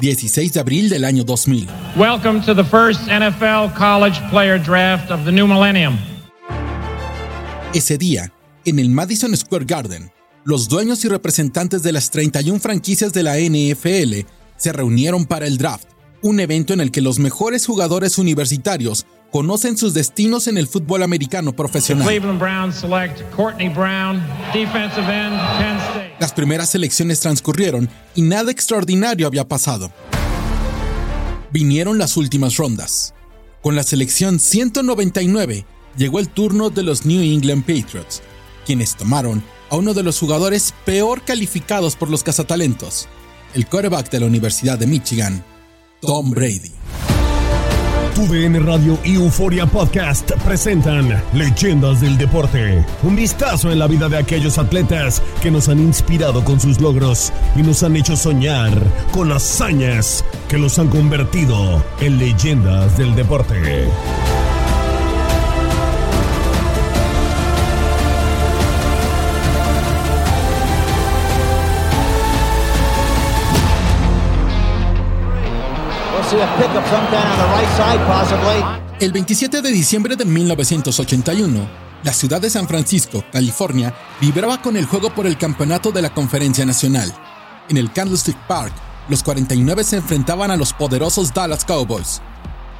16 de abril del año 2000. Welcome to the first NFL college player draft of the new millennium. Ese día, en el Madison Square Garden, los dueños y representantes de las 31 franquicias de la NFL se reunieron para el draft, un evento en el que los mejores jugadores universitarios conocen sus destinos en el fútbol americano profesional. Cleveland Browns select Courtney Brown, defensive end, Penn State. Las primeras elecciones transcurrieron y nada extraordinario había pasado. Vinieron las últimas rondas. Con la selección 199 llegó el turno de los New England Patriots, quienes tomaron a uno de los jugadores peor calificados por los cazatalentos, el quarterback de la Universidad de Michigan, Tom Brady. TUDN Radio y Euforia Podcast presentan Leyendas del Deporte. Un vistazo en la vida de aquellos atletas que nos han inspirado con sus logros y nos han hecho soñar con hazañas que los han convertido en leyendas del deporte. El 27 de diciembre de 1981, la ciudad de San Francisco, California, vibraba con el juego por el campeonato de la Conferencia Nacional. En el Candlestick Park, los 49 se enfrentaban a los poderosos Dallas Cowboys.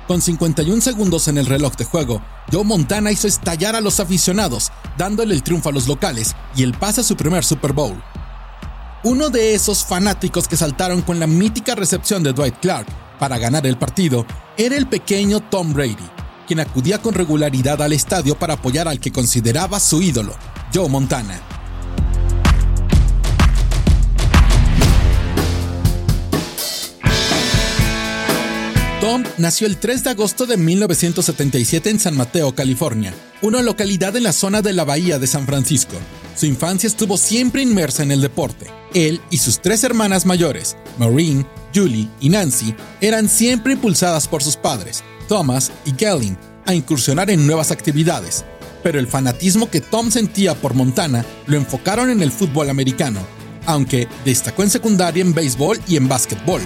Con 51 segundos en el reloj de juego, Joe Montana hizo estallar a los aficionados, dándole el triunfo a los locales y el pase a su primer Super Bowl. Uno de esos fanáticos que saltaron con la mítica recepción de Dwight Clark para ganar el partido era el pequeño Tom Brady, quien acudía con regularidad al estadio para apoyar al que consideraba su ídolo, Joe Montana. Tom nació el 3 de agosto de 1977 en San Mateo, California, una localidad en la zona de la Bahía de San Francisco. Su infancia estuvo siempre inmersa en el deporte. Él y sus tres hermanas mayores, Maureen, Julie y Nancy, eran siempre impulsadas por sus padres, Thomas y Gellin, a incursionar en nuevas actividades. Pero el fanatismo que Tom sentía por Montana lo enfocaron en el fútbol americano, aunque destacó en secundaria en béisbol y en básquetbol.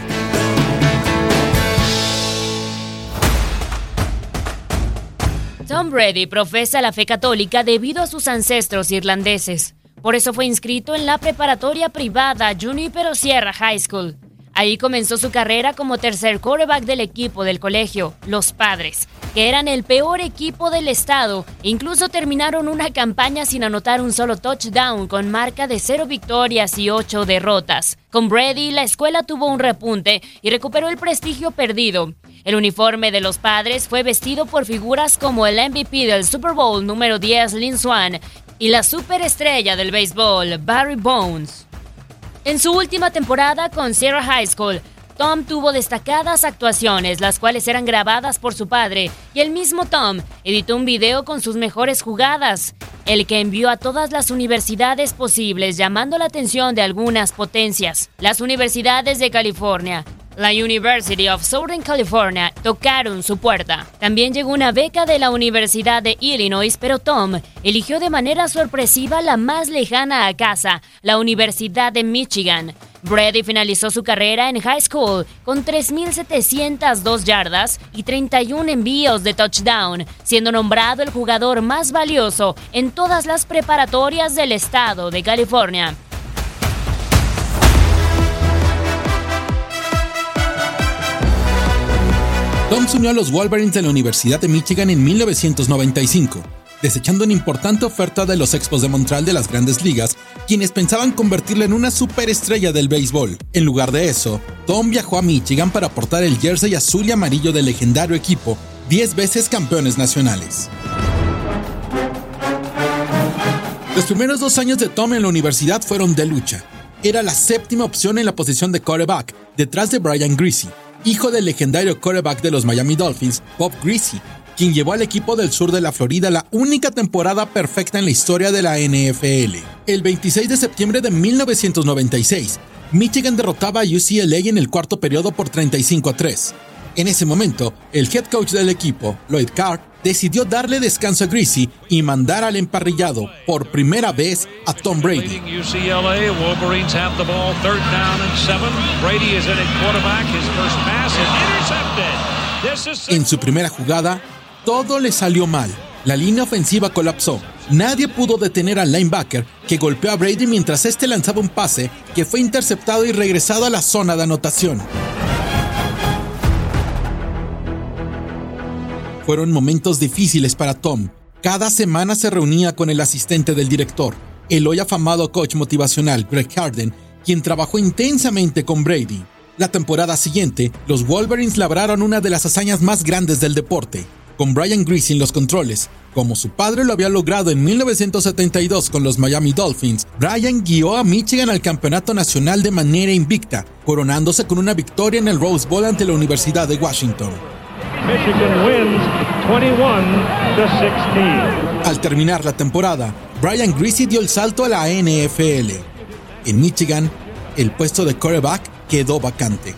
Tom Brady profesa la fe católica debido a sus ancestros irlandeses. Por eso fue inscrito en la preparatoria privada Junipero Sierra High School. Ahí comenzó su carrera como tercer quarterback del equipo del colegio, los Padres, que eran el peor equipo del estado. Incluso terminaron una campaña sin anotar un solo touchdown con marca de cero victorias y ocho derrotas. Con Brady, la escuela tuvo un repunte y recuperó el prestigio perdido. El uniforme de los padres fue vestido por figuras como el MVP del Super Bowl número 10, Lin Swan, y la superestrella del béisbol, Barry Bones. En su última temporada con Sierra High School, Tom tuvo destacadas actuaciones, las cuales eran grabadas por su padre, y el mismo Tom editó un video con sus mejores jugadas, el que envió a todas las universidades posibles, llamando la atención de algunas potencias. Las universidades de California, la University of Southern California tocaron su puerta. También llegó una beca de la Universidad de Illinois, pero Tom eligió de manera sorpresiva la más lejana a casa, la Universidad de Michigan. Brady finalizó su carrera en high school con 3.702 yardas y 31 envíos de touchdown, siendo nombrado el jugador más valioso en todas las preparatorias del estado de California. Tom se unió a los Wolverines de la Universidad de Michigan en 1995, desechando una importante oferta de los Expos de Montreal de las grandes ligas, quienes pensaban convertirlo en una superestrella del béisbol. En lugar de eso, Tom viajó a Michigan para portar el jersey azul y amarillo del legendario equipo, 10 veces campeones nacionales. Los primeros dos años de Tom en la universidad fueron de lucha. Era la séptima opción en la posición de quarterback, detrás de Brian Greasy, hijo del legendario quarterback de los Miami Dolphins, Bob Greasy, quien llevó al equipo del sur de la Florida la única temporada perfecta en la historia de la NFL. El 26 de septiembre de 1996, Michigan derrotaba a UCLA en el cuarto periodo por 35 a 3. En ese momento, el head coach del equipo, Lloyd Carr, decidió darle descanso a Greasy y mandar al emparrillado por primera vez a Tom Brady. En su primera jugada, todo le salió mal. La línea ofensiva colapsó. Nadie pudo detener al linebacker que golpeó a Brady mientras este lanzaba un pase que fue interceptado y regresado a la zona de anotación. Fueron momentos difíciles para Tom. Cada semana se reunía con el asistente del director, el hoy afamado coach motivacional Greg Harden, quien trabajó intensamente con Brady. La temporada siguiente, los Wolverines labraron una de las hazañas más grandes del deporte, con Brian Greasy en los controles. Como su padre lo había logrado en 1972 con los Miami Dolphins, Brian guió a Michigan al campeonato nacional de manera invicta, coronándose con una victoria en el Rose Bowl ante la Universidad de Washington. Michigan wins 21 16. Al terminar la temporada, Brian Greasy dio el salto a la NFL. En Michigan, el puesto de quarterback quedó vacante.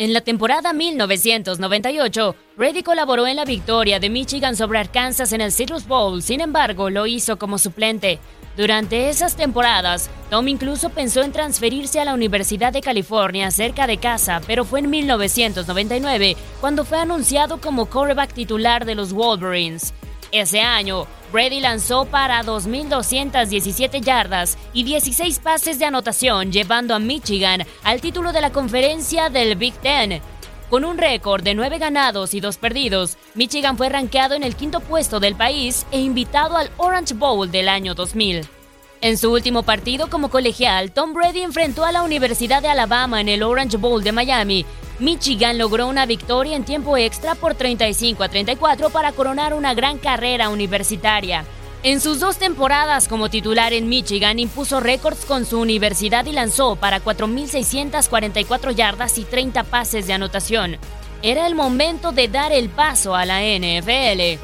En la temporada 1998, Brady colaboró en la victoria de Michigan sobre Arkansas en el Citrus Bowl, sin embargo, lo hizo como suplente. Durante esas temporadas, Tom incluso pensó en transferirse a la Universidad de California cerca de casa, pero fue en 1999 cuando fue anunciado como quarterback titular de los Wolverines. Ese año, Brady lanzó para 2.217 yardas y 16 pases de anotación, llevando a Michigan al título de la conferencia del Big Ten. Con un récord de 9 ganados y 2 perdidos, Michigan fue rankeado en el quinto puesto del país e invitado al Orange Bowl del año 2000. En su último partido como colegial, Tom Brady enfrentó a la Universidad de Alabama en el Orange Bowl de Miami. Michigan logró una victoria en tiempo extra por 35 a 34 para coronar una gran carrera universitaria. En sus dos temporadas como titular en Michigan impuso récords con su universidad y lanzó para 4.644 yardas y 30 pases de anotación. Era el momento de dar el paso a la NFL.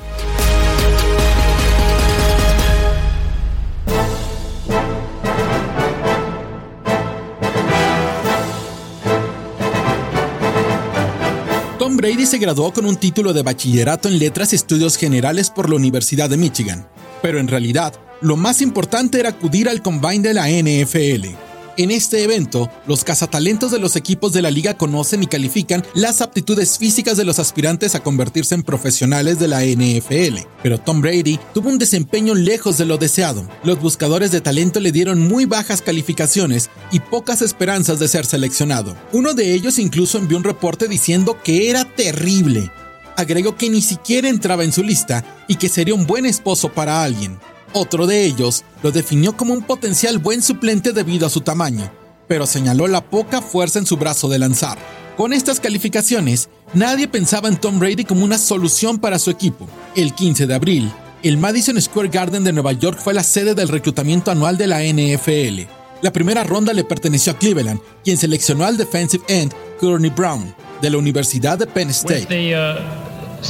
Tom Brady se graduó con un título de bachillerato en letras y estudios generales por la Universidad de Michigan, pero en realidad lo más importante era acudir al combine de la NFL. En este evento, los cazatalentos de los equipos de la liga conocen y califican las aptitudes físicas de los aspirantes a convertirse en profesionales de la NFL. Pero Tom Brady tuvo un desempeño lejos de lo deseado. Los buscadores de talento le dieron muy bajas calificaciones y pocas esperanzas de ser seleccionado. Uno de ellos incluso envió un reporte diciendo que era terrible. Agregó que ni siquiera entraba en su lista y que sería un buen esposo para alguien. Otro de ellos lo definió como un potencial buen suplente debido a su tamaño. pero señaló la poca fuerza en su brazo de lanzar. Con estas calificaciones, nadie pensaba en Tom Brady como una solución para su equipo. El 15 de abril, el Madison Square Garden de Nueva York fue la sede del reclutamiento anual de la NFL. La primera ronda le perteneció a Cleveland, quien seleccionó al defensive end Courtney Brown, de la Universidad de Penn State.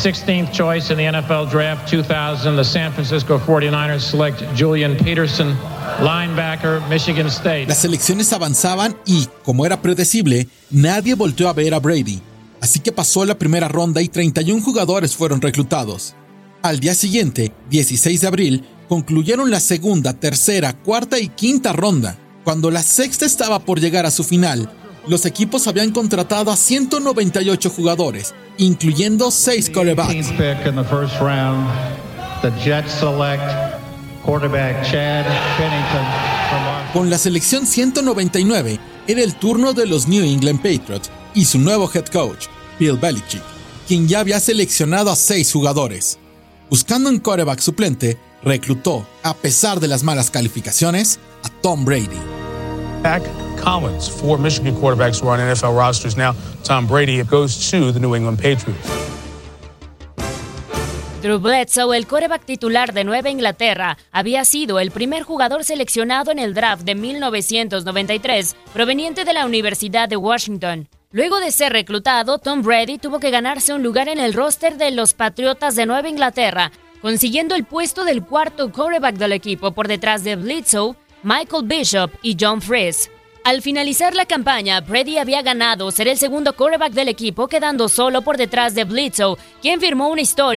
The, uh, 16th choice in the NFL Draft 2000, the San Francisco 49ers select Julian Peterson, linebacker, Michigan State. Las selecciones avanzaban y, como era predecible, nadie volteó a ver a Brady. Así que pasó la primera ronda y 31 jugadores fueron reclutados. Al día siguiente, 16 de abril, concluyeron la segunda, tercera, cuarta y quinta ronda. Cuando la sexta estaba por llegar a su final, los equipos habían contratado a 198 jugadores, incluyendo 6 corebacks. pick in the first round, the Jets select quarterback Chad Pennington from Con la selección 199 era el turno de los New England Patriots y su nuevo head coach, Bill Belichick, quien ya había seleccionado a 6 jugadores. Buscando un quarterback suplente, reclutó, a pesar de las malas calificaciones, a Tom Brady. Collins, four Michigan quarterbacks who on NFL rosters now. Tom Brady goes to the New England Patriots. Drew Bledsoe, el coreback titular de Nueva Inglaterra, había sido el primer jugador seleccionado en el draft de 1993, proveniente de la Universidad de Washington. Luego de ser reclutado, Tom Brady tuvo que ganarse un lugar en el roster de los Patriotas de Nueva Inglaterra, consiguiendo el puesto del cuarto quarterback del equipo por detrás de Bledsoe, Michael Bishop y John Friess. Al finalizar la campaña, Brady había ganado ser el segundo quarterback del equipo, quedando solo por detrás de Bledsoe, quien firmó una historia.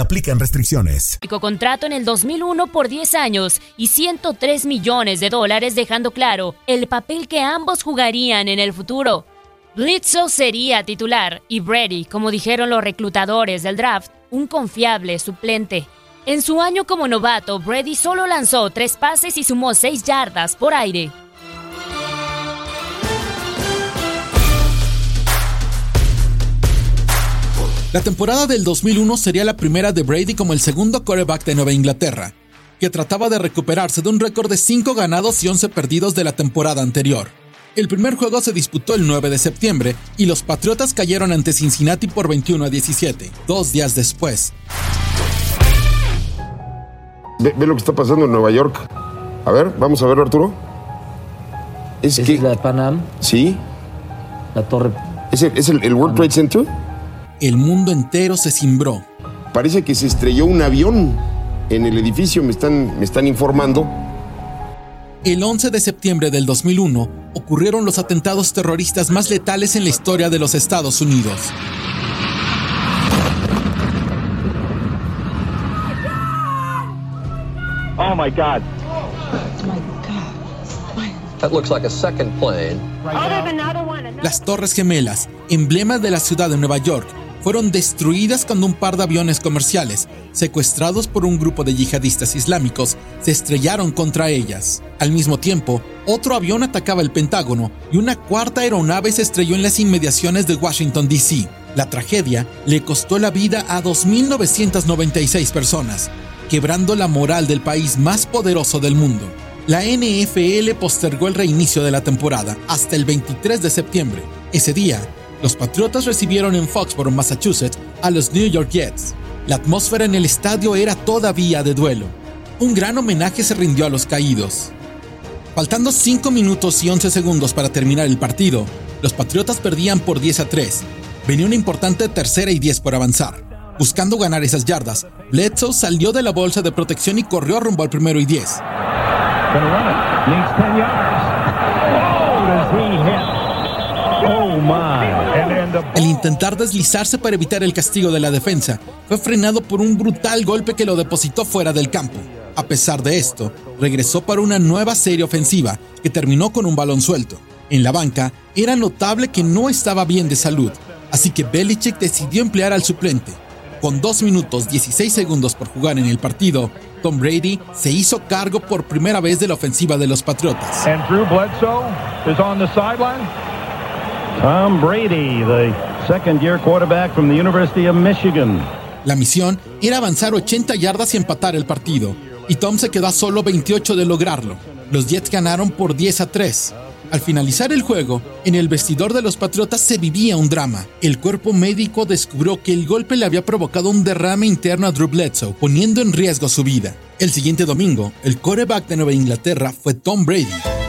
aplican restricciones. contrato en el 2001 por 10 años y 103 millones de dólares, dejando claro el papel que ambos jugarían en el futuro. Bledsoe sería titular y Brady, como dijeron los reclutadores del draft, un confiable suplente. En su año como novato, Brady solo lanzó tres pases y sumó 6 yardas por aire. La temporada del 2001 sería la primera de Brady como el segundo quarterback de Nueva Inglaterra, que trataba de recuperarse de un récord de 5 ganados y 11 perdidos de la temporada anterior. El primer juego se disputó el 9 de septiembre y los Patriotas cayeron ante Cincinnati por 21 a 17, dos días después. Ve, ve lo que está pasando en Nueva York. A ver, vamos a verlo, Arturo. Es ¿Es que. la de Panam? Sí. La torre. ¿Es el, es el- el World Trade Center? El mundo entero se cimbró. Parece que se estrelló un avión en el edificio, me están, me están informando. El 11 de septiembre del 2001 ocurrieron los atentados terroristas más letales en la historia de los Estados Unidos. Oh my God. That looks like a second plane. Las Torres Gemelas, emblema de la ciudad de Nueva York, fueron destruidas cuando un par de aviones comerciales, secuestrados por un grupo de yihadistas islámicos, se estrellaron contra ellas. Al mismo tiempo, otro avión atacaba el Pentágono y una cuarta aeronave se estrelló en las inmediaciones de Washington, D.C. La tragedia le costó la vida a 2.996 personas, quebrando la moral del país más poderoso del mundo. La NFL postergó el reinicio de la temporada hasta el 23 de septiembre. Ese día, los Patriotas recibieron en Foxborough, Massachusetts, a los New York Jets. La atmósfera en el estadio era todavía de duelo. Un gran homenaje se rindió a los caídos. Faltando 5 minutos y 11 segundos para terminar el partido, los Patriotas perdían por 10 a 3. Venía una importante tercera y 10 por avanzar. Buscando ganar esas yardas, Bledsoe salió de la bolsa de protección y corrió rumbo al primero y 10. Gonna run it. Needs 10 yards. Oh, does he hit? Oh my. And then the El intentar deslizarse para evitar el castigo de la defensa fue frenado por un brutal golpe que lo depositó fuera del campo. A pesar de esto, regresó para una nueva serie ofensiva que terminó con un balón suelto. En la banca era notable que no estaba bien de salud, así que Belichick decidió emplear al suplente. Con 2 minutos 16 segundos por jugar en el partido, Tom Brady se hizo cargo por primera vez de la ofensiva de los Patriotas. And Drew Bledsoe is on the sideline. Tom Brady, the second year quarterback from the University of Michigan. La misión era avanzar 80 yardas y empatar el partido, y Tom se quedó a solo 28 de lograrlo. Los Jets ganaron por 10 a 3. Al finalizar el juego, en el vestidor de los Patriotas se vivía un drama. El cuerpo médico descubrió que el golpe le había provocado un derrame interno a Drew Bledsoe, poniendo en riesgo su vida. El siguiente domingo, el quarterback de Nueva Inglaterra fue Tom Brady.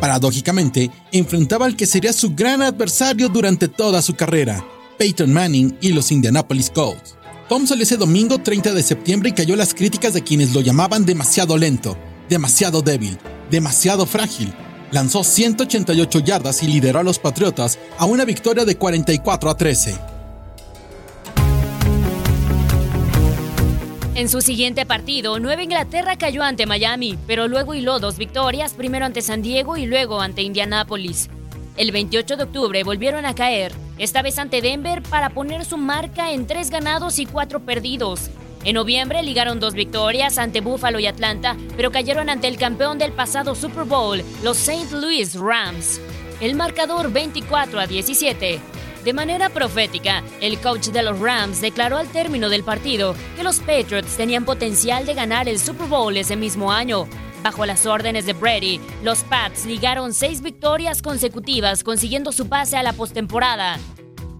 Paradójicamente, enfrentaba al que sería su gran adversario durante toda su carrera, Peyton Manning y los Indianapolis Colts. Tom salió ese domingo 30 de septiembre y cayó las críticas de quienes lo llamaban demasiado lento, demasiado débil, demasiado frágil. Lanzó 188 yardas y lideró a los Patriotas a una victoria de 44 a 13. En su siguiente partido, Nueva Inglaterra cayó ante Miami, pero luego hiló dos victorias, primero ante San Diego y luego ante Indianápolis. El 28 de octubre volvieron a caer, esta vez ante Denver, para poner su marca en tres ganados y cuatro perdidos. En noviembre ligaron dos victorias ante Buffalo y Atlanta, pero cayeron ante el campeón del pasado Super Bowl, los St. Louis Rams. El marcador 24 a 17. De manera profética, el coach de los Rams declaró al término del partido que los Patriots tenían potencial de ganar el Super Bowl ese mismo año. Bajo las órdenes de Brady, los Pats ligaron seis victorias consecutivas consiguiendo su pase a la postemporada.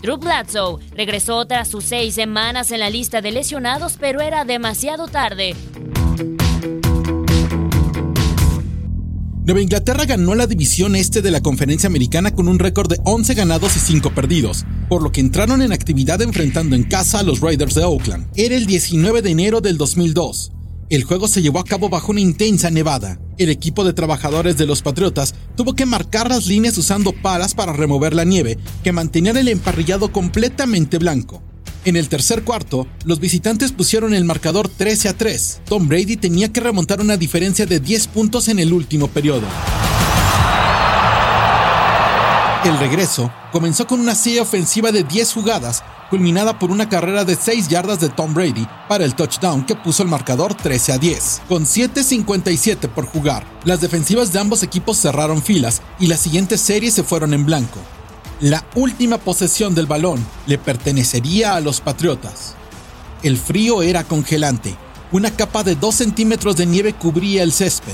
Drew Bledsoe regresó tras sus seis semanas en la lista de lesionados, pero era demasiado tarde. Nueva Inglaterra ganó la división este de la conferencia americana con un récord de 11 ganados y 5 perdidos, por lo que entraron en actividad enfrentando en casa a los Raiders de Oakland. Era el 19 de enero del 2002. El juego se llevó a cabo bajo una intensa nevada. El equipo de trabajadores de los Patriotas tuvo que marcar las líneas usando palas para remover la nieve que mantenía el emparrillado completamente blanco. En el tercer cuarto, los visitantes pusieron el marcador 13 a 3. Tom Brady tenía que remontar una diferencia de 10 puntos en el último periodo. El regreso comenzó con una serie ofensiva de 10 jugadas, culminada por una carrera de 6 yardas de Tom Brady para el touchdown que puso el marcador 13 a 10. Con 7.57 por jugar, las defensivas de ambos equipos cerraron filas y las siguientes series se fueron en blanco. La última posesión del balón le pertenecería a los Patriotas. El frío era congelante. Una capa de 2 centímetros de nieve cubría el césped.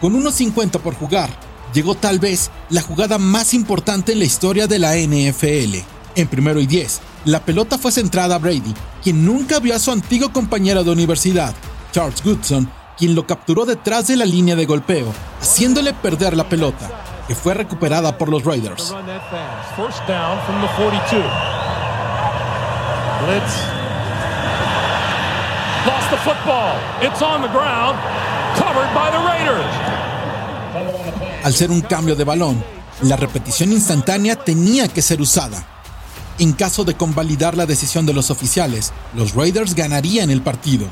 Con unos 50 por jugar, llegó tal vez la jugada más importante en la historia de la NFL. En primero y 10, la pelota fue centrada a Brady, quien nunca vio a su antiguo compañero de universidad, Charles Goodson, quien lo capturó detrás de la línea de golpeo, haciéndole perder la pelota que fue recuperada por los Raiders. First down from the 42. Blitz. Lost the football. It's on the ground. Covered by the Raiders. Al ser un cambio de balón, la repetición instantánea tenía que ser usada. En caso de convalidar la decisión de los oficiales, los Raiders ganarían el partido.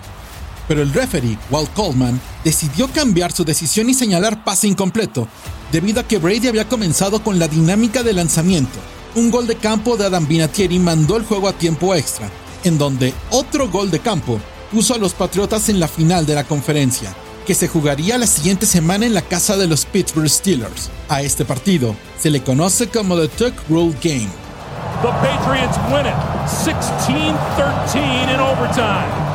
Pero el referee, Walt Coleman, decidió cambiar su decisión y señalar pase incompleto, debido a que Brady había comenzado con la dinámica de lanzamiento. Un gol de campo de Adam Vinatieri mandó el juego a tiempo extra, en donde otro gol de campo puso a los Patriotas en la final de la conferencia, que se jugaría la siguiente semana en la casa de los Pittsburgh Steelers. A este partido se le conoce como The Tuck Rule Game. The Patriots win it 16-13 in overtime.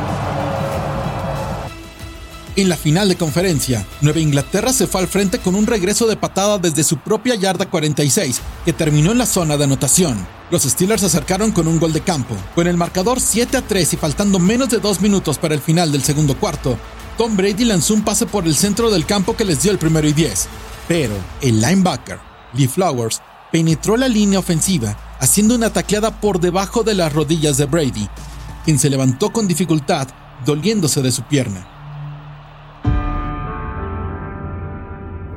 En la final de conferencia, Nueva Inglaterra se fue al frente con un regreso de patada desde su propia yarda 46, que terminó en la zona de anotación. Los Steelers se acercaron con un gol de campo. Con el marcador 7 a 3 y faltando menos de dos minutos para el final del segundo cuarto, Tom Brady lanzó un pase por el centro del campo que les dio el primero y 10. Pero el linebacker, Lee Flowers, penetró la línea ofensiva, haciendo una tacleada por debajo de las rodillas de Brady, quien se levantó con dificultad, doliéndose de su pierna.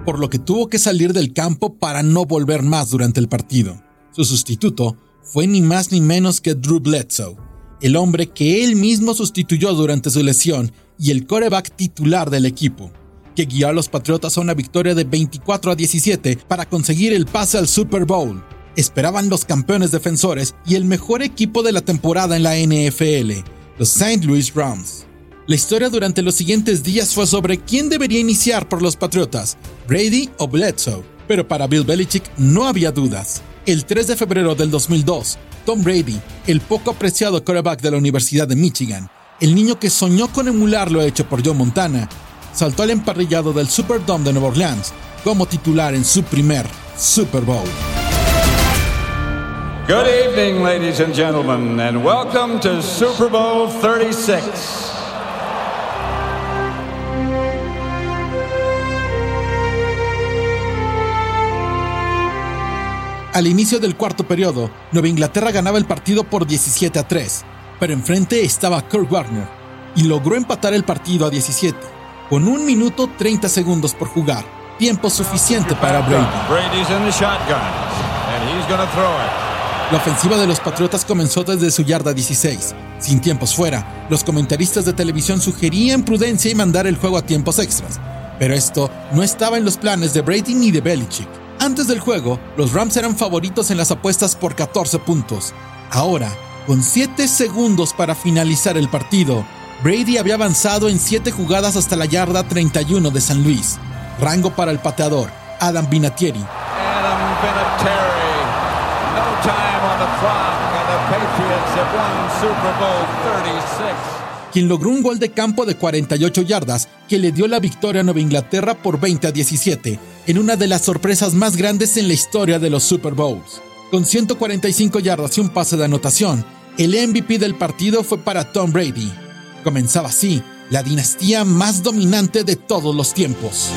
Por lo que tuvo que salir del campo para no volver más durante el partido. Su sustituto fue ni más ni menos que Drew Bledsoe, el hombre que él mismo sustituyó durante su lesión y el coreback titular del equipo. que guió a los Patriotas a una victoria de 24 a 17 para conseguir el pase al Super Bowl. Esperaban los campeones defensores y el mejor equipo de la temporada en la NFL, los St. Louis Rams. La historia durante los siguientes días fue sobre quién debería iniciar por los Patriotas, Brady o Bledsoe, pero para Bill Belichick no había dudas. El 3 de febrero del 2002, Tom Brady, el poco apreciado quarterback de la Universidad de Michigan, el niño que soñó con emular lo hecho por Joe Montana, saltó al emparrillado del Superdome de Nueva Orleans como titular en su primer Super Bowl. Good evening, ladies and gentlemen, and welcome to Super Bowl 36. Al inicio del cuarto periodo, Nueva Inglaterra ganaba el partido por 17 a 3, pero enfrente estaba Kurt Warner y logró empatar el partido a 17, con un minuto 30 segundos por jugar, tiempo suficiente para Brady. La ofensiva de los Patriotas comenzó desde su yarda 16. Sin tiempos fuera, los comentaristas de televisión sugerían prudencia y mandar el juego a tiempos extras, pero esto no estaba en los planes de Brady ni de Belichick. Antes del juego, los Rams eran favoritos en las apuestas por 14 puntos. Ahora, con 7 segundos para finalizar el partido, Brady había avanzado en 7 jugadas hasta la yarda 31 de San Luis. Rango para el pateador, Adam Vinatieri. Adam Vinatieri. No time on the clock, and the Patriots have won Super Bowl 36 quien logró un gol de campo de 48 yardas que le dio la victoria a Nueva Inglaterra por 20 a 17, en una de las sorpresas más grandes en la historia de los Super Bowls. Con 145 yardas y un pase de anotación, el MVP del partido fue para Tom Brady. Comenzaba así la dinastía más dominante de todos los tiempos.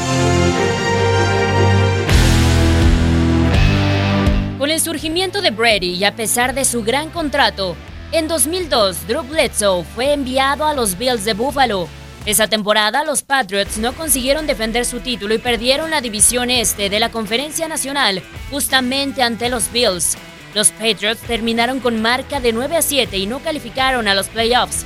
Con el surgimiento de Brady y a pesar de su gran contrato, en 2002, Drew Bledsoe fue enviado a los Bills de Buffalo. Esa temporada, los Patriots no consiguieron defender su título y perdieron la división este de la Conferencia Nacional justamente ante los Bills. Los Patriots terminaron con marca de 9 a 7 y no calificaron a los playoffs,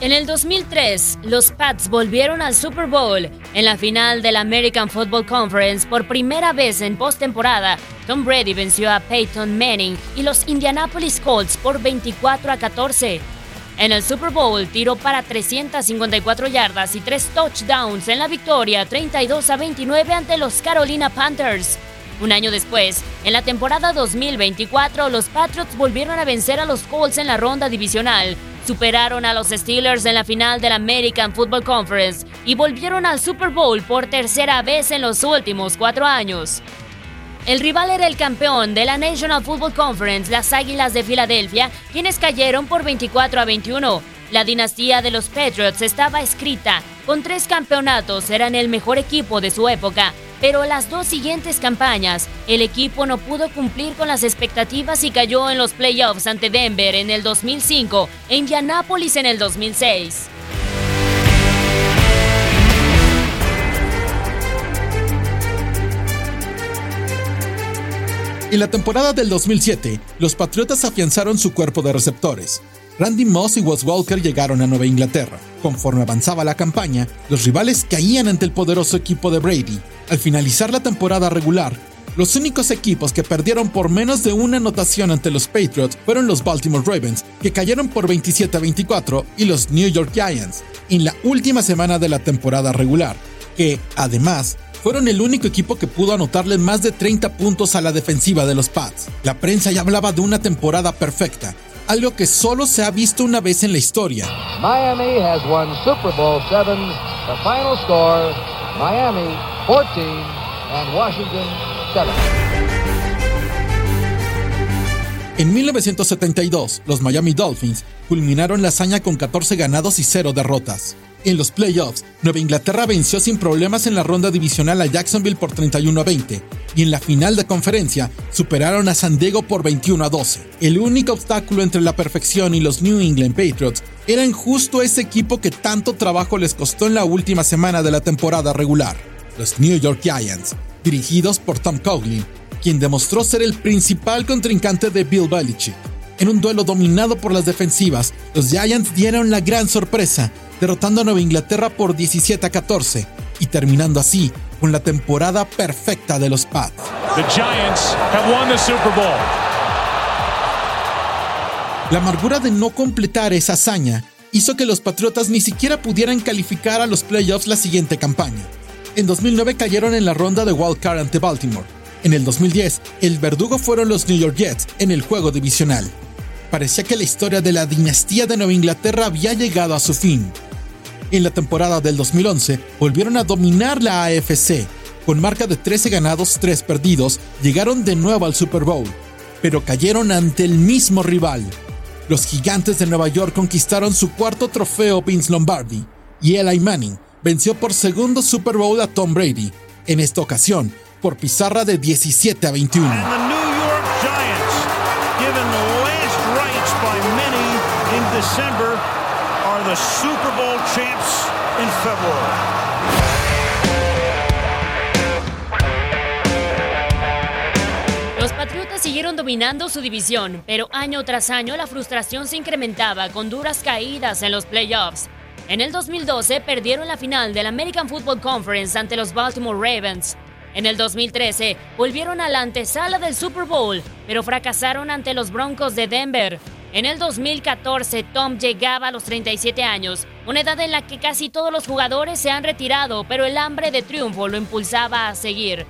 En el 2003, los Pats volvieron al Super Bowl. En la final de la American Football Conference, por primera vez en postemporada, Tom Brady venció a Peyton Manning y los Indianapolis Colts por 24 a 14. En el Super Bowl tiró para 354 yardas y 3 touchdowns en la victoria 32 a 29 ante los Carolina Panthers. Un año después, en la temporada 2024, los Patriots volvieron a vencer a los Colts en la ronda divisional superaron a los Steelers en la final de la American Football Conference y volvieron al Super Bowl por tercera vez en los últimos cuatro años. El rival era el campeón de la National Football Conference, las Águilas de Filadelfia, quienes cayeron por 24 a 21. La dinastía de los Patriots estaba escrita. Con tres campeonatos eran el mejor equipo de su época, pero las dos siguientes campañas, el equipo no pudo cumplir con las expectativas y cayó en los playoffs ante Denver en el 2005 e Indianapolis en el 2006. En la temporada del 2007, los Patriotas afianzaron su cuerpo de receptores. Randy Moss y Wes Walker llegaron a Nueva Inglaterra. Conforme avanzaba la campaña, los rivales caían ante el poderoso equipo de Brady. Al finalizar la temporada regular, los únicos equipos que perdieron por menos de una anotación ante los Patriots fueron los Baltimore Ravens, que cayeron por 27 a 24, y los New York Giants, en la última semana de la temporada regular, que, además, fueron el único equipo que pudo anotarle más de 30 puntos a la defensiva de los Pats. La prensa ya hablaba de una temporada perfecta, algo que solo se ha visto una vez en la historia. Miami has won Super Bowl 7. The final score, Miami 14 and Washington 7. En 1972, los Miami Dolphins culminaron la hazaña con 14 ganados y 0 derrotas. En los playoffs, Nueva Inglaterra venció sin problemas en la ronda divisional a Jacksonville por 31 a 20 y en la final de conferencia superaron a San Diego por 21 a 12. El único obstáculo entre la perfección y los New England Patriots era justo ese equipo que tanto trabajo les costó en la última semana de la temporada regular, los New York Giants, dirigidos por Tom Coughlin, quien demostró ser el principal contrincante de Bill Belichick. En un duelo dominado por las defensivas, los Giants dieron la gran sorpresa derrotando a Nueva Inglaterra por 17 a 14 y terminando así con la temporada perfecta de los Pats. La amargura de no completar esa hazaña hizo que los Patriotas ni siquiera pudieran calificar a los playoffs la siguiente campaña. En 2009 cayeron en la ronda de Wild Card ante Baltimore. En el 2010, el verdugo fueron los New York Jets en el juego divisional. Parecía que la historia de la dinastía de Nueva Inglaterra había llegado a su fin. En la temporada del 2011 volvieron a dominar la AFC. Con marca de 13 ganados, 3 perdidos, llegaron de nuevo al Super Bowl, pero cayeron ante el mismo rival. Los gigantes de Nueva York conquistaron su cuarto trofeo Vince Lombardi y Eli Manning venció por segundo Super Bowl a Tom Brady, en esta ocasión por pizarra de 17 a 21. Super Bowl in February. Los Patriotas siguieron dominando su división, pero año tras año la frustración se incrementaba con duras caídas en los playoffs. En el 2012 perdieron la final del American Football Conference ante los Baltimore Ravens. En el 2013 volvieron a la antesala del Super Bowl, pero fracasaron ante los Broncos de Denver. En el 2014, Tom llegaba a los 37 años, una edad en la que casi todos los jugadores se han retirado, pero el hambre de triunfo lo impulsaba a seguir.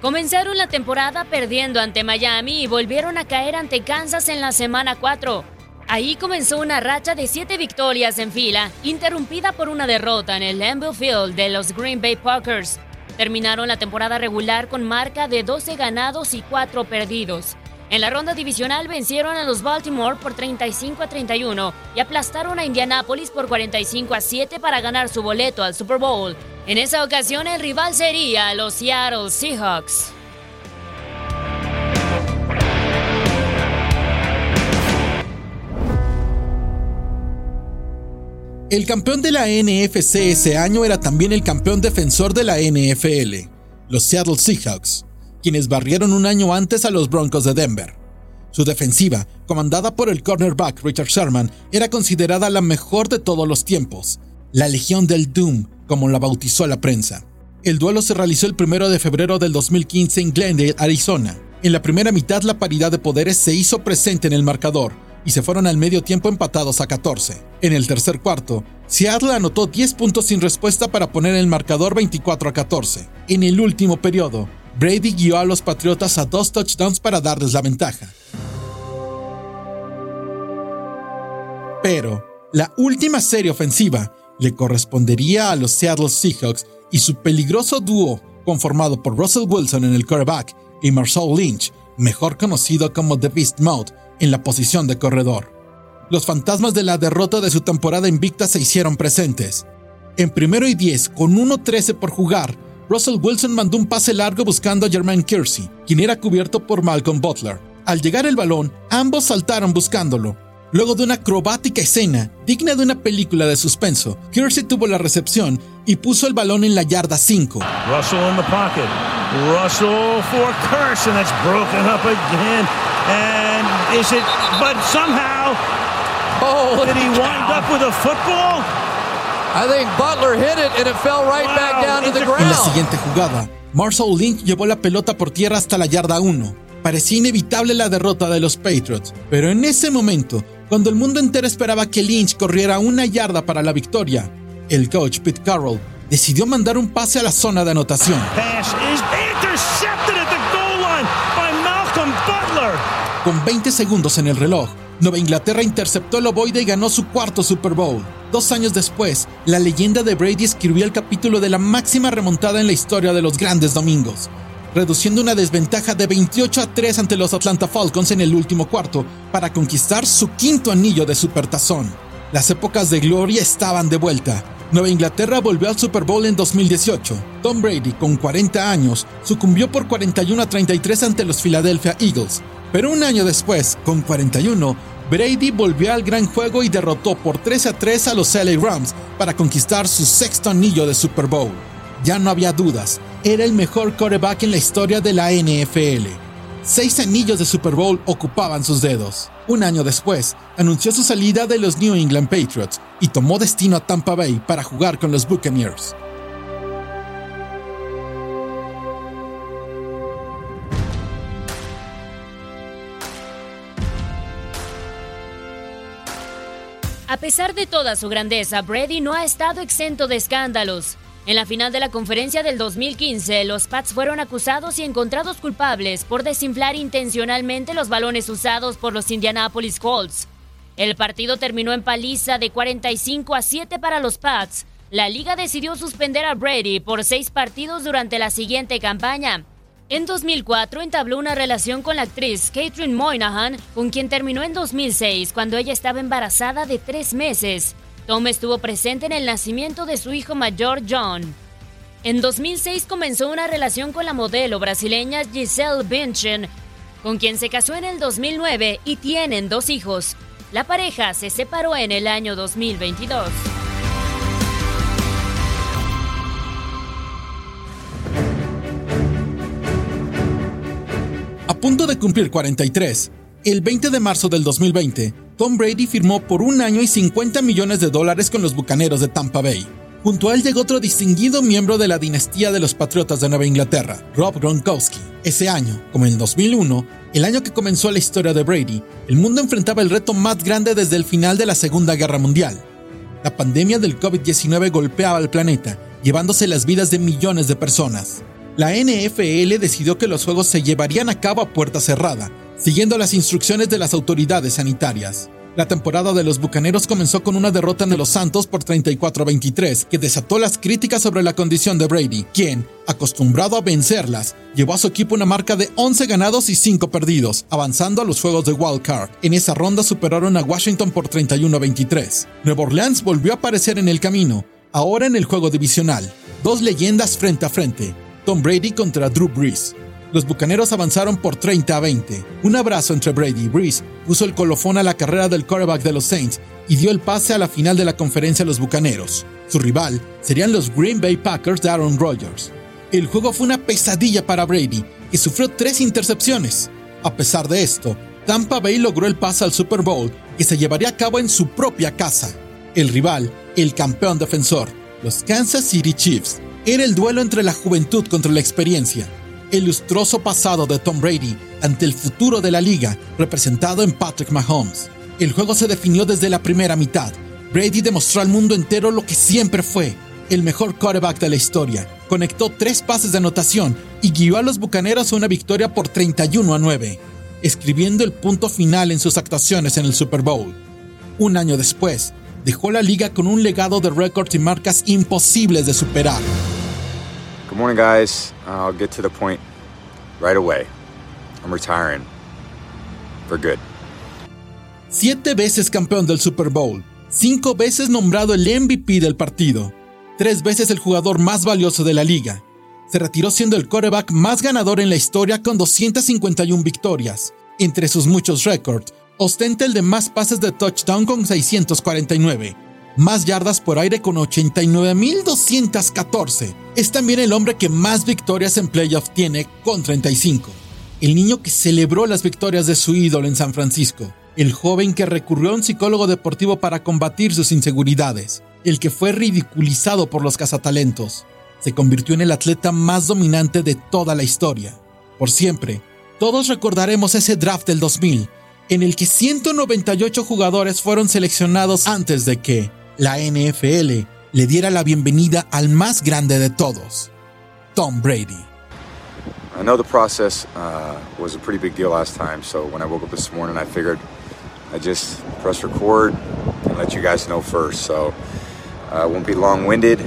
Comenzaron la temporada perdiendo ante Miami y volvieron a caer ante Kansas en la semana 4. Ahí comenzó una racha de 7 victorias en fila, interrumpida por una derrota en el Lambeau Field de los Green Bay Packers. Terminaron la temporada regular con marca de 12 ganados y 4 perdidos. En la ronda divisional vencieron a los Baltimore por 35 a 31 y aplastaron a Indianapolis por 45 a 7 para ganar su boleto al Super Bowl. En esa ocasión el rival sería los Seattle Seahawks. El campeón de la NFC ese año era también el campeón defensor de la NFL, los Seattle Seahawks quienes barrieron un año antes a los Broncos de Denver. Su defensiva, comandada por el cornerback Richard Sherman, era considerada la mejor de todos los tiempos, la Legión del Doom, como la bautizó la prensa. El duelo se realizó el 1 de febrero del 2015 en Glendale, Arizona. En la primera mitad la paridad de poderes se hizo presente en el marcador y se fueron al medio tiempo empatados a 14. En el tercer cuarto, Seattle anotó 10 puntos sin respuesta para poner el marcador 24 a 14. En el último periodo, Brady guió a los Patriotas a dos touchdowns para darles la ventaja. Pero la última serie ofensiva le correspondería a los Seattle Seahawks y su peligroso dúo conformado por Russell Wilson en el quarterback y Marshall Lynch, mejor conocido como The Beast Mode, en la posición de corredor. Los fantasmas de la derrota de su temporada invicta se hicieron presentes. En primero y 10, con 1-13 por jugar, Russell Wilson mandó un pase largo buscando a Jermaine Kersey, quien era cubierto por Malcolm Butler. Al llegar el balón, ambos saltaron buscándolo. Luego de una acrobática escena digna de una película de suspenso, Kersey tuvo la recepción y puso el balón en la yarda 5. Russell in the pocket. Russell for Kersey, and it's broken up again. And is it? But somehow, oh, did he wind up with a football? En la siguiente jugada, Marshall Lynch llevó la pelota por tierra hasta la yarda 1. Parecía inevitable la derrota de los Patriots, pero en ese momento, cuando el mundo entero esperaba que Lynch corriera una yarda para la victoria, el coach Pete Carroll decidió mandar un pase a la zona de anotación. Con 20 segundos en el reloj, Nueva Inglaterra interceptó el ovoide y ganó su cuarto Super Bowl. Dos años después, la leyenda de Brady escribió el capítulo de la máxima remontada en la historia de los grandes domingos, reduciendo una desventaja de 28 a 3 ante los Atlanta Falcons en el último cuarto para conquistar su quinto anillo de supertazón. Las épocas de gloria estaban de vuelta Nueva Inglaterra volvió al Super Bowl en 2018. Tom Brady, con 40 años, sucumbió por 41 a 33 ante los Philadelphia Eagles. Pero un año después, con 41, Brady volvió al gran juego y derrotó por 3 a 3 a los LA Rams para conquistar su sexto anillo de Super Bowl. Ya no había dudas, era el mejor quarterback en la historia de la NFL. Seis anillos de Super Bowl ocupaban sus dedos. Un año después, anunció su salida de los New England Patriots y tomó destino a Tampa Bay para jugar con los Buccaneers. A pesar de toda su grandeza, Brady no ha estado exento de escándalos. En la final de la conferencia del 2015, los Pats fueron acusados y encontrados culpables por desinflar intencionalmente los balones usados por los Indianapolis Colts. El partido terminó en paliza de 45 a 7 para los Pats. La liga decidió suspender a Brady por seis partidos durante la siguiente campaña. En 2004 entabló una relación con la actriz Catherine Moynihan, con quien terminó en 2006 cuando ella estaba embarazada de tres meses. Tom estuvo presente en el nacimiento de su hijo mayor John. En 2006 comenzó una relación con la modelo brasileña Giselle Bündchen, con quien se casó en el 2009 y tienen dos hijos. La pareja se separó en el año 2022. Punto de cumplir 43, el 20 de marzo del 2020, Tom Brady firmó por un año y 50 millones de dólares con los Bucaneros de Tampa Bay. Junto a él llegó otro distinguido miembro de la dinastía de los Patriotas de Nueva Inglaterra, Rob Gronkowski. Ese año, como en el 2001, el año que comenzó la historia de Brady, el mundo enfrentaba el reto más grande desde el final de la Segunda Guerra Mundial. La pandemia del COVID-19 golpeaba al planeta, llevándose las vidas de millones de personas. La NFL decidió que los juegos se llevarían a cabo a puerta cerrada, siguiendo las instrucciones de las autoridades sanitarias. La temporada de los Bucaneros comenzó con una derrota de los Santos por 34-23, que desató las críticas sobre la condición de Brady, quien, acostumbrado a vencerlas, llevó a su equipo una marca de 11 ganados y 5 perdidos, avanzando a los juegos de Wild Card. En esa ronda superaron a Washington por 31-23. Nueva Orleans volvió a aparecer en el camino, ahora en el juego divisional. Dos leyendas frente a frente, Tom Brady contra Drew Brees. Los bucaneros avanzaron por 30 a 20. Un abrazo entre Brady y Brees puso el colofón a la carrera del quarterback de los Saints y dio el pase a la final de la conferencia a los bucaneros. Su rival serían los Green Bay Packers de Aaron Rodgers. El juego fue una pesadilla para Brady, que sufrió tres intercepciones. A pesar de esto, Tampa Bay logró el pase al Super Bowl, que se llevaría a cabo en su propia casa. El rival, el campeón defensor, los Kansas City Chiefs, era el duelo entre la juventud contra la experiencia el lustroso pasado de Tom Brady ante el futuro de la liga, representado en Patrick Mahomes. El juego se definió desde la primera mitad. Brady demostró al mundo entero lo que siempre fue, el mejor quarterback de la historia. Conectó tres pases de anotación y guió a los Bucaneros a una victoria por 31 a 9, escribiendo el punto final en sus actuaciones en el Super Bowl. Un año después, dejó la liga con un legado de récords y marcas imposibles de superar. Good morning, guys. I'll get to the point right away. I'm retiring. For good. Siete veces campeón del Super Bowl. Cinco veces nombrado el MVP del partido. Tres veces el jugador más valioso de la liga. Se retiró siendo el quarterback más ganador en la historia con 251 victorias. Entre sus muchos récords, ostenta el de más pases de touchdown con 649 más yardas por aire con 89.214. Es también el hombre que más victorias en playoff tiene con 35. El niño que celebró las victorias de su ídolo en San Francisco. El joven que recurrió a un psicólogo deportivo para combatir sus inseguridades. El que fue ridiculizado por los cazatalentos. Se convirtió en el atleta más dominante de toda la historia. Por siempre, todos recordaremos ese draft del 2000, en el que 198 jugadores fueron seleccionados antes de que, la NFL le diera la bienvenida al más grande de todos, Tom Brady. I know the process uh, was a pretty big deal last time, so when I woke up this morning, I figured I just press record and let you guys know first. So uh, I won't be long-winded.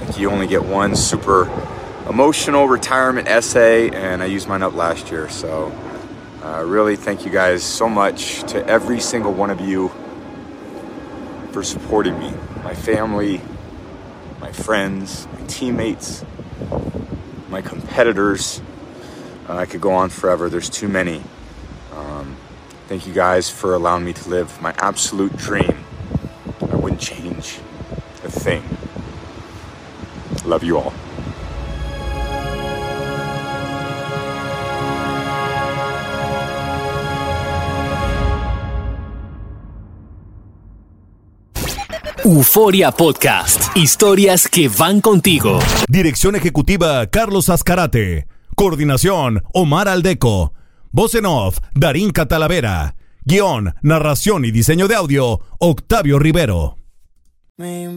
Like you only get one super emotional retirement essay, and I used mine up last year. So uh, really, thank you guys so much to every single one of you for supporting me, my family, my friends, my teammates, my competitors. Uh, I could go on forever. There's too many. Um, thank you guys for allowing me to live my absolute dream. I wouldn't change a thing. Love you all. Euforia Podcast. Historias que van contigo. Dirección ejecutiva Carlos Azcarate. Coordinación Omar Aldeco. Voz en off Darín Catalavera. Guión, narración y diseño de audio Octavio Rivero.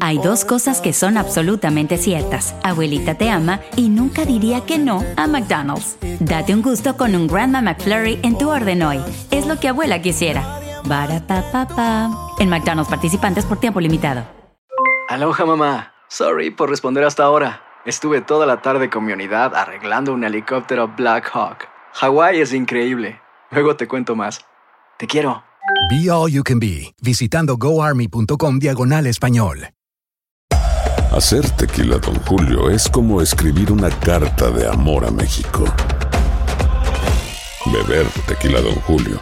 Hay dos cosas que son absolutamente ciertas. Abuelita te ama y nunca diría que no a McDonald's. Date un gusto con un Grandma McFlurry en tu orden hoy. Es lo que abuela quisiera. Barapapapa. En McDonald's participantes por tiempo limitado. Aloha mamá. Sorry por responder hasta ahora. Estuve toda la tarde con mi unidad arreglando un helicóptero Black Hawk. Hawái es increíble. Luego te cuento más. Te quiero. Be All You Can Be, visitando goarmy.com diagonal español. Hacer tequila, Don Julio, es como escribir una carta de amor a México. Beber tequila, Don Julio,